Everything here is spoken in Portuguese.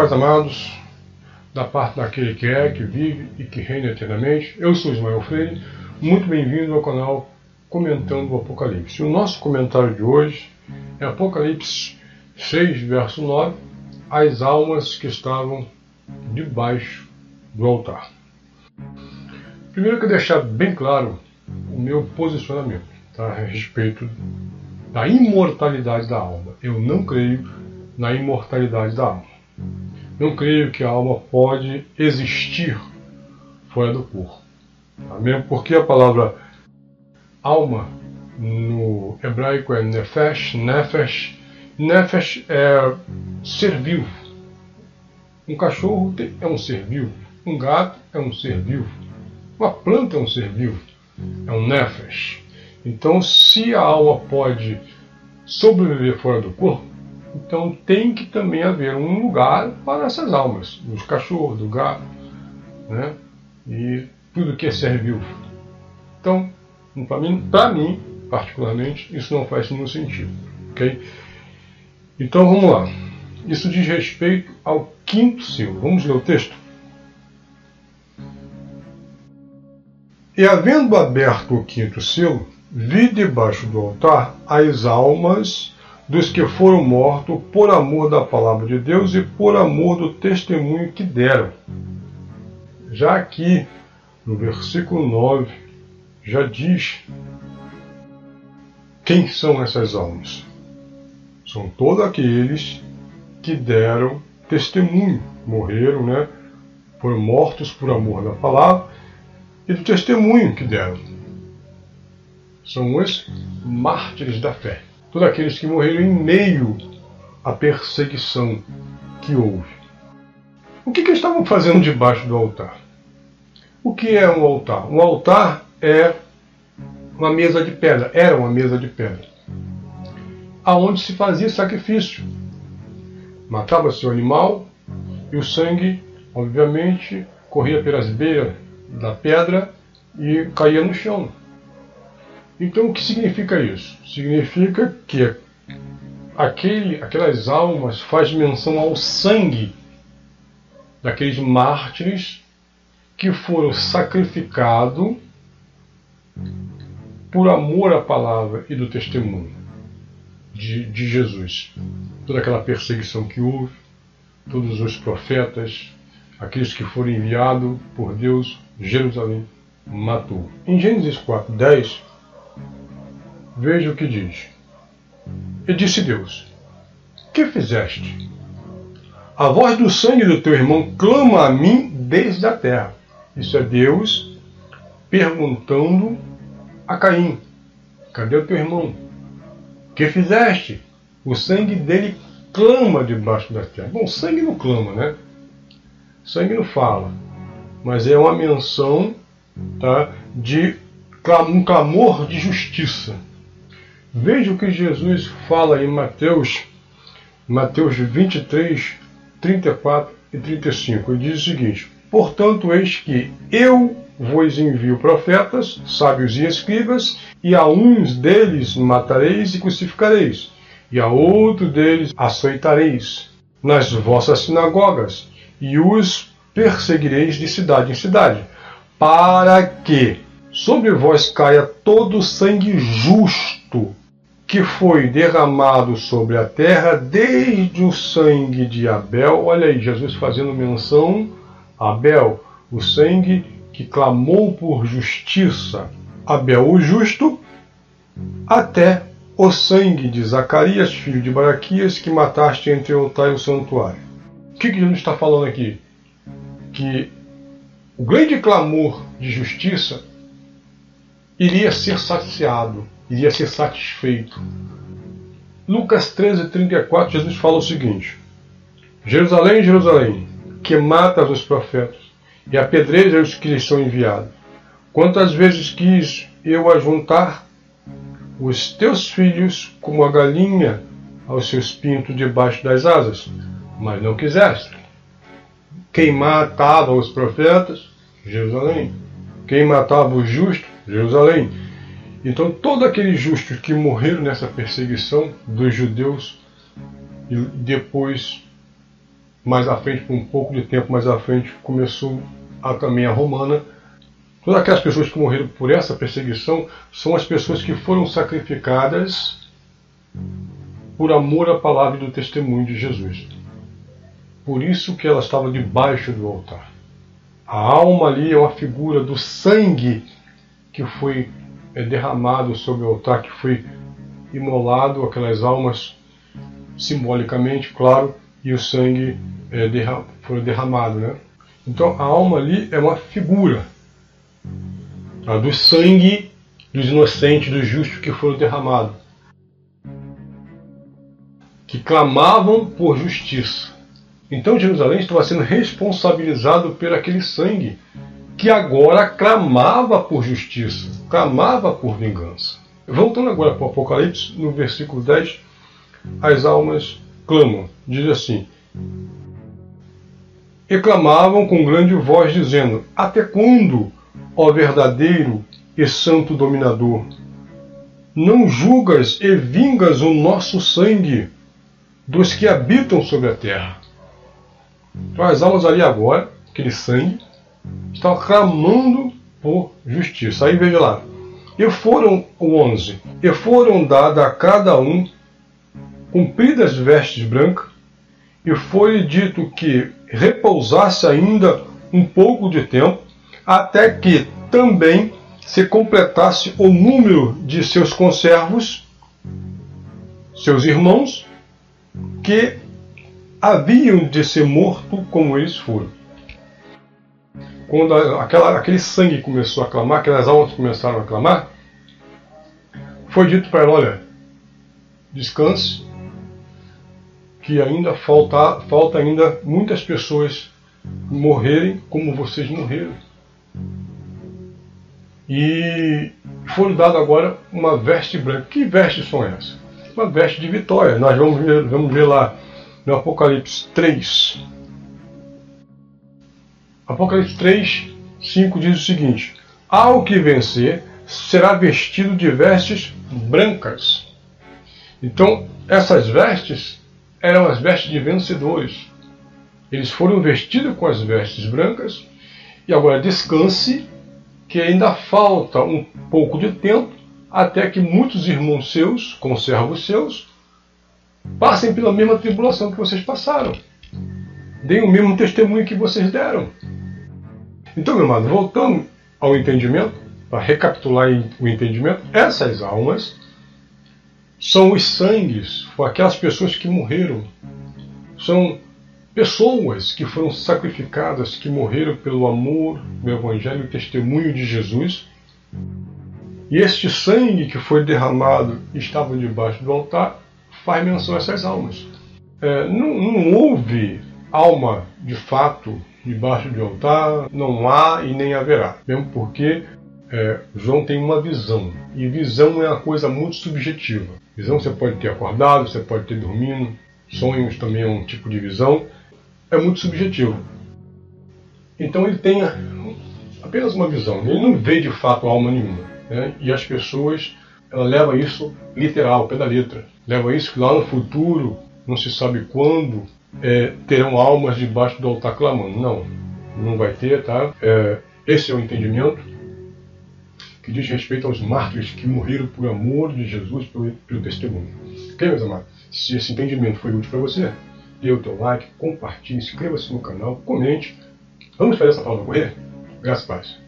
Pais amados, da parte daquele que é, que vive e que reina eternamente. Eu sou Ismael Freire, muito bem-vindo ao canal Comentando o Apocalipse. O nosso comentário de hoje é Apocalipse 6, verso 9, as almas que estavam debaixo do altar. Primeiro quero deixar bem claro o meu posicionamento tá, a respeito da imortalidade da alma. Eu não creio na imortalidade da alma. Não creio que a alma pode existir fora do corpo. Tá? Mesmo porque a palavra alma no hebraico é nefesh, nefesh. Nefesh é ser vivo. Um cachorro é um ser vivo. Um gato é um ser vivo. Uma planta é um ser vivo. É um nefesh. Então, se a alma pode sobreviver fora do corpo, então tem que também haver um lugar para essas almas, dos cachorros, do gato, né? E tudo que é ser vivo. Então, para mim, mim, particularmente, isso não faz nenhum sentido. ok? Então vamos lá. Isso diz respeito ao quinto selo. Vamos ler o texto? E havendo aberto o quinto selo, vi debaixo do altar as almas dos que foram mortos por amor da palavra de Deus e por amor do testemunho que deram. Já aqui, no versículo 9, já diz quem são essas almas. São todos aqueles que deram testemunho, morreram, né? Foram mortos por amor da palavra e do testemunho que deram. São os mártires da fé todos aqueles que morreram em meio à perseguição que houve. O que, que eles estavam fazendo debaixo do altar? O que é um altar? Um altar é uma mesa de pedra, era uma mesa de pedra, aonde se fazia sacrifício. Matava-se o animal e o sangue, obviamente, corria pelas beiras da pedra e caía no chão. Então, o que significa isso? Significa que aquele, aquelas almas faz menção ao sangue daqueles mártires que foram sacrificados por amor à palavra e do testemunho de, de Jesus. Toda aquela perseguição que houve, todos os profetas, aqueles que foram enviados por Deus, Jerusalém matou. Em Gênesis 4, 10, Veja o que diz. E disse Deus: Que fizeste? A voz do sangue do teu irmão clama a mim desde a terra. Isso é Deus perguntando a Caim: Cadê o teu irmão? Que fizeste? O sangue dele clama debaixo da terra. Bom, sangue não clama, né? Sangue não fala, mas é uma menção tá, de um clamor de justiça. Veja o que Jesus fala em Mateus, Mateus 23, 34 e 35. Ele diz o seguinte: Portanto, eis que eu vos envio profetas, sábios e escribas, e a uns deles matareis e crucificareis, e a outro deles açoitareis nas vossas sinagogas, e os perseguireis de cidade em cidade, para que sobre vós caia todo o sangue justo que foi derramado sobre a terra desde o sangue de Abel. Olha aí, Jesus fazendo menção a Abel, o sangue que clamou por justiça. Abel o justo, até o sangue de Zacarias, filho de Baraquias, que mataste entre o altar e o santuário. O que, Jesus está falando aqui? Que o grande clamor de justiça iria ser saciado iria ser satisfeito. Lucas 13, 34, Jesus fala o seguinte: Jerusalém, Jerusalém, que matas os profetas e apedreja os que lhes são enviados. Quantas vezes quis eu ajuntar os teus filhos como a galinha aos seus pintos debaixo das asas, mas não quiseste. Quem matava os profetas? Jerusalém. Quem matava os justos? Jerusalém. Então, todos aqueles justos que morreram nessa perseguição dos judeus e depois mais à frente, por um pouco de tempo mais à frente, começou a, também a romana. Todas aquelas pessoas que morreram por essa perseguição são as pessoas que foram sacrificadas por amor à palavra e do testemunho de Jesus. Por isso que ela estava debaixo do altar. A alma ali é uma figura do sangue que foi é, derramado sobre o altar, que foi imolado, aquelas almas simbolicamente, claro, e o sangue é, derra foi derramado. Né? Então a alma ali é uma figura do sangue dos inocentes, dos justos que foram derramados, que clamavam por justiça. Então Jerusalém estava sendo responsabilizado por aquele sangue que agora clamava por justiça, clamava por vingança. Voltando agora para o Apocalipse, no versículo 10, as almas clamam, diz assim: E clamavam com grande voz, dizendo: Até quando, ó verdadeiro e santo dominador, não julgas e vingas o nosso sangue dos que habitam sobre a terra? Então as almas ali agora, aquele sangue, estão clamando por justiça. Aí veja lá. E foram, o 11, e foram dadas a cada um cumpridas vestes brancas, e foi dito que repousasse ainda um pouco de tempo, até que também se completasse o número de seus conservos, seus irmãos, que haviam de ser mortos como eles foram. Quando aquela, aquele sangue começou a clamar, aquelas almas começaram a clamar, foi dito para ela: olha, descanse, que ainda falta, falta ainda muitas pessoas morrerem como vocês morreram. E foi dado agora uma veste branca. Que vestes são essas? Uma veste de vitória. Nós vamos ver, vamos ver lá no Apocalipse 3. Apocalipse 3, 5 diz o seguinte: Ao que vencer, será vestido de vestes brancas. Então, essas vestes eram as vestes de vencedores. Eles foram vestidos com as vestes brancas e agora descanse, que ainda falta um pouco de tempo até que muitos irmãos seus, conservos seus, Passem pela mesma tribulação que vocês passaram. Deem o mesmo testemunho que vocês deram. Então, meu amado, voltando ao entendimento, para recapitular o entendimento, essas almas são os sangues, aquelas pessoas que morreram. São pessoas que foram sacrificadas, que morreram pelo amor do Evangelho e testemunho de Jesus. E este sangue que foi derramado estava debaixo do altar faz menção a essas almas. É, não, não houve alma de fato debaixo de altar, não há e nem haverá. Mesmo porque é, João tem uma visão. E visão é uma coisa muito subjetiva. Visão você pode ter acordado, você pode ter dormindo. Sonhos também é um tipo de visão. É muito subjetivo. Então ele tem apenas uma visão. Ele não vê de fato alma nenhuma. Né? E as pessoas ela leva isso literal, pé da letra. Leva isso que lá no futuro, não se sabe quando, é, terão almas debaixo do altar clamando. Não, não vai ter, tá? É, esse é o entendimento que diz respeito aos mártires que morreram por amor de Jesus pelo, pelo testemunho. Ok, meus amados? Se esse entendimento foi útil para você, dê o teu like, compartilhe, inscreva-se no canal, comente. Vamos fazer essa palavra correr? Graças a Deus.